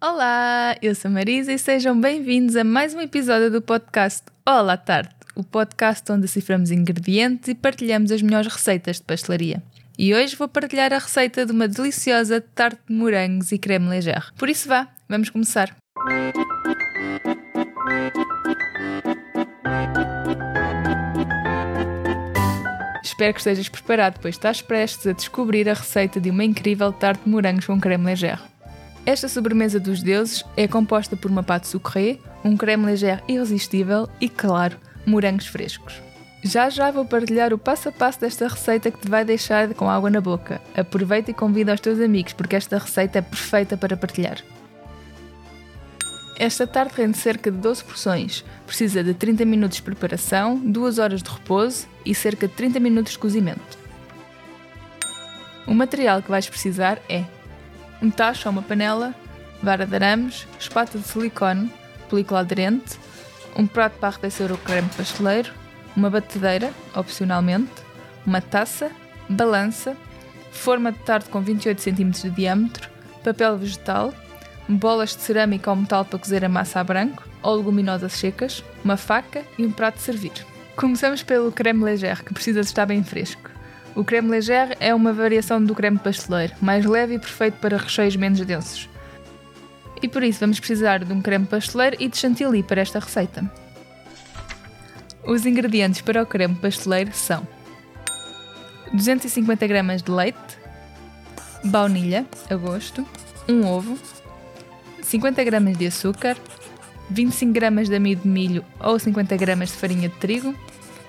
Olá, eu sou Marisa e sejam bem-vindos a mais um episódio do podcast Olá Tarte, o podcast onde deciframos ingredientes e partilhamos as melhores receitas de pastelaria. E hoje vou partilhar a receita de uma deliciosa tarte de morangos e creme légère. Por isso vá, vamos começar. Espero que estejas preparado, pois estás prestes a descobrir a receita de uma incrível tarte de morangos com creme légère. Esta sobremesa dos deuses é composta por uma pâte sucré, um creme légère irresistível e, claro, morangos frescos. Já já vou partilhar o passo a passo desta receita que te vai deixar com água na boca. Aproveita e convida os teus amigos porque esta receita é perfeita para partilhar. Esta tarte rende cerca de 12 porções. Precisa de 30 minutos de preparação, 2 horas de repouso e cerca de 30 minutos de cozimento. O material que vais precisar é um tacho ou uma panela, vara de arames, espátula de silicone, película aderente, um prato para arrefecer o creme pasteleiro, uma batedeira, opcionalmente, uma taça, balança, forma de tarte com 28 cm de diâmetro, papel vegetal, bolas de cerâmica ou metal para cozer a massa a branco ou leguminosas secas, uma faca e um prato de servir. Começamos pelo creme légère, que precisa de estar bem fresco. O creme légère é uma variação do creme pasteleiro, mais leve e perfeito para recheios menos densos. E por isso vamos precisar de um creme pasteleiro e de chantilly para esta receita. Os ingredientes para o creme pasteleiro são 250 gramas de leite, baunilha a gosto, um ovo, 50 gramas de açúcar, 25 gramas de amido de milho ou 50 gramas de farinha de trigo,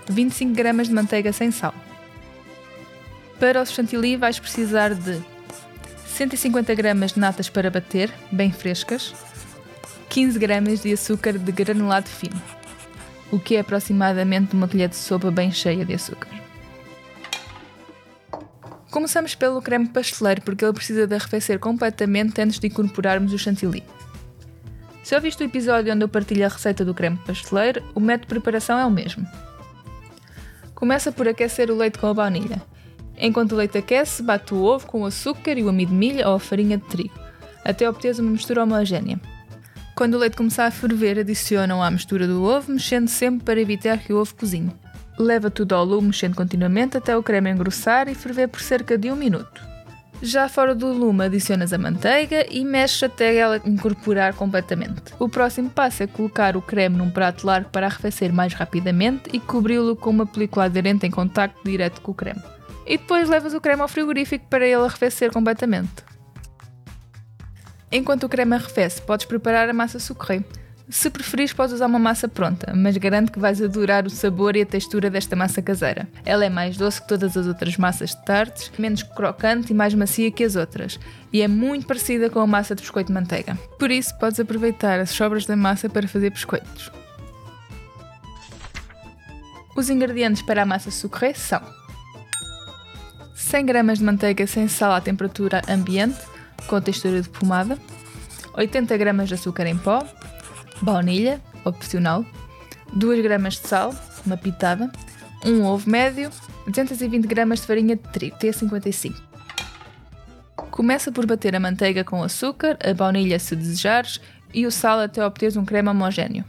25 gramas de manteiga sem sal. Para o chantilly vais precisar de 150 gramas de natas para bater, bem frescas, 15 gramas de açúcar de granulado fino, o que é aproximadamente uma colher de sopa bem cheia de açúcar. Começamos pelo creme pasteleiro porque ele precisa de arrefecer completamente antes de incorporarmos o chantilly. Se ouviste o episódio onde eu partilho a receita do creme pasteleiro, o método de preparação é o mesmo. Começa por aquecer o leite com a baunilha. Enquanto o leite aquece, bate o ovo com o açúcar e o amido de milho ou a farinha de trigo, até obteres uma mistura homogénea. Quando o leite começar a ferver, adicionam à mistura do ovo, mexendo sempre para evitar que o ovo cozinhe. Leva tudo ao lume, mexendo continuamente até o creme engrossar e ferver por cerca de um minuto. Já fora do lume, adicionas a manteiga e mexes até ela incorporar completamente. O próximo passo é colocar o creme num prato largo para arrefecer mais rapidamente e cobri-lo com uma película aderente em contacto direto com o creme. E depois levas o creme ao frigorífico para ele arrefecer completamente. Enquanto o creme arrefece, podes preparar a massa sucré. Se preferires, podes usar uma massa pronta, mas garanto que vais adorar o sabor e a textura desta massa caseira. Ela é mais doce que todas as outras massas de tartes, menos crocante e mais macia que as outras, e é muito parecida com a massa de biscoito de manteiga. Por isso, podes aproveitar as sobras da massa para fazer biscoitos. Os ingredientes para a massa sucré são 100 gramas de manteiga sem sal à temperatura ambiente, com textura de pomada, 80 gramas de açúcar em pó, baunilha, opcional, 2 gramas de sal, uma pitada, um ovo médio, 220 gramas de farinha de trigo, T55. Começa por bater a manteiga com açúcar, a baunilha se desejares e o sal até obteres um creme homogéneo.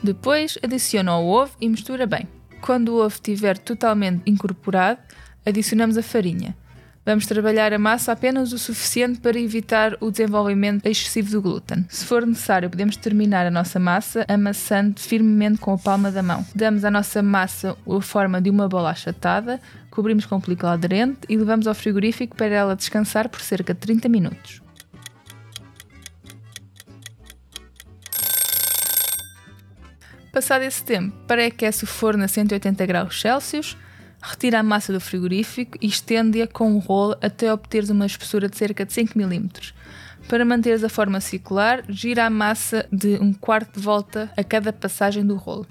Depois adiciona o ovo e mistura bem. Quando o ovo estiver totalmente incorporado, adicionamos a farinha. Vamos trabalhar a massa apenas o suficiente para evitar o desenvolvimento excessivo do glúten. Se for necessário, podemos terminar a nossa massa amassando firmemente com a palma da mão. Damos à nossa massa a forma de uma bola achatada, cobrimos com película aderente e levamos ao frigorífico para ela descansar por cerca de 30 minutos. Passado esse tempo, pré-aquece o forno a 180 graus Celsius, retira a massa do frigorífico e estende-a com um rolo até obteres uma espessura de cerca de 5 mm. Para manteres a forma circular, gira a massa de um quarto de volta a cada passagem do rolo.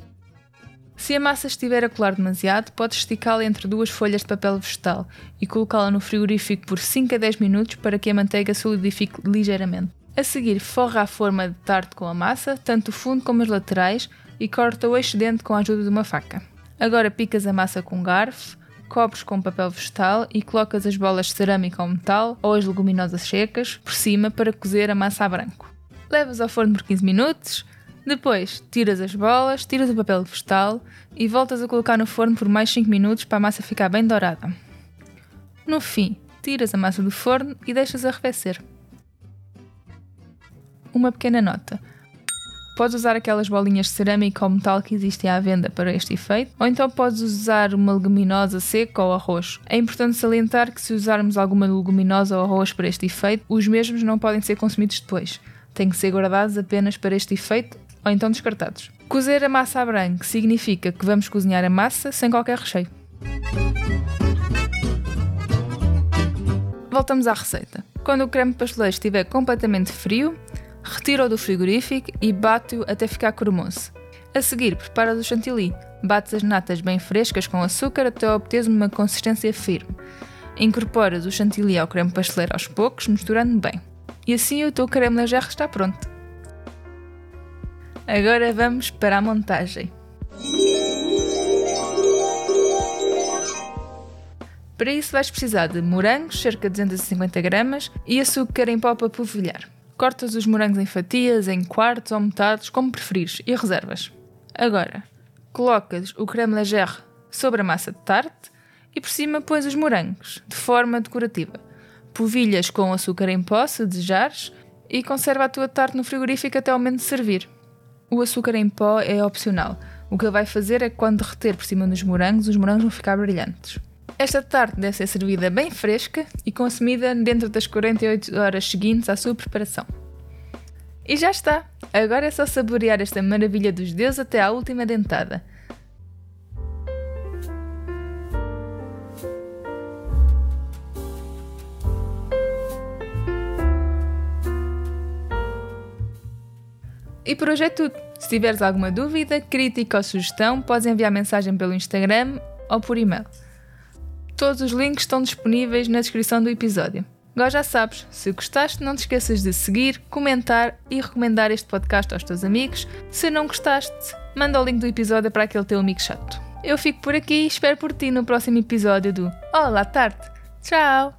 Se a massa estiver a colar demasiado, podes esticá-la entre duas folhas de papel vegetal e colocá-la no frigorífico por 5 a 10 minutos para que a manteiga solidifique ligeiramente. A seguir, forra a forma de tarte com a massa, tanto o fundo como as laterais, e corta o excedente com a ajuda de uma faca. Agora picas a massa com um garfo, cobres com papel vegetal e colocas as bolas de cerâmica ou metal ou as leguminosas secas por cima para cozer a massa a branco. Levas ao forno por 15 minutos, depois tiras as bolas, tiras o papel vegetal e voltas a colocar no forno por mais 5 minutos para a massa ficar bem dourada. No fim, tiras a massa do forno e deixas arrefecer. Uma pequena nota. Podes usar aquelas bolinhas de cerâmica ou metal que existem à venda para este efeito, ou então podes usar uma leguminosa seca ou arroz. É importante salientar que se usarmos alguma leguminosa ou arroz para este efeito, os mesmos não podem ser consumidos depois. Têm que ser guardados apenas para este efeito ou então descartados. Cozer a massa a branco significa que vamos cozinhar a massa sem qualquer recheio. Voltamos à receita. Quando o creme pasteleiro estiver completamente frio, retira-o do frigorífico e bate-o até ficar cremoso. A seguir, prepara o chantilly. Bates as natas bem frescas com açúcar até obteres uma consistência firme. Incorporas o chantilly ao creme pasteleiro aos poucos, misturando bem. E assim o teu creme leger está pronto. Agora vamos para a montagem. Para isso vais precisar de morangos, cerca de 250 gramas, e açúcar em pó para polvilhar. Cortas os morangos em fatias, em quartos ou metades, como preferires, e reservas. Agora, colocas o creme leger sobre a massa de tarte e por cima pões os morangos, de forma decorativa. Polvilhas com açúcar em pó, se desejares, e conserva a tua tarte no frigorífico até ao momento de servir. O açúcar em pó é opcional. O que ele vai fazer é que quando derreter por cima dos morangos, os morangos vão ficar brilhantes. Esta tarte deve ser servida bem fresca e consumida dentro das 48 horas seguintes à sua preparação. E já está! Agora é só saborear esta maravilha dos deuses até à última dentada. E por hoje é tudo. Se tiveres alguma dúvida, crítica ou sugestão, podes enviar mensagem pelo Instagram ou por e-mail. Todos os links estão disponíveis na descrição do episódio. Agora já sabes, se gostaste, não te esqueças de seguir, comentar e recomendar este podcast aos teus amigos. Se não gostaste, manda o link do episódio para aquele teu amigo chato. Eu fico por aqui e espero por ti no próximo episódio do Olá, tarde! Tchau!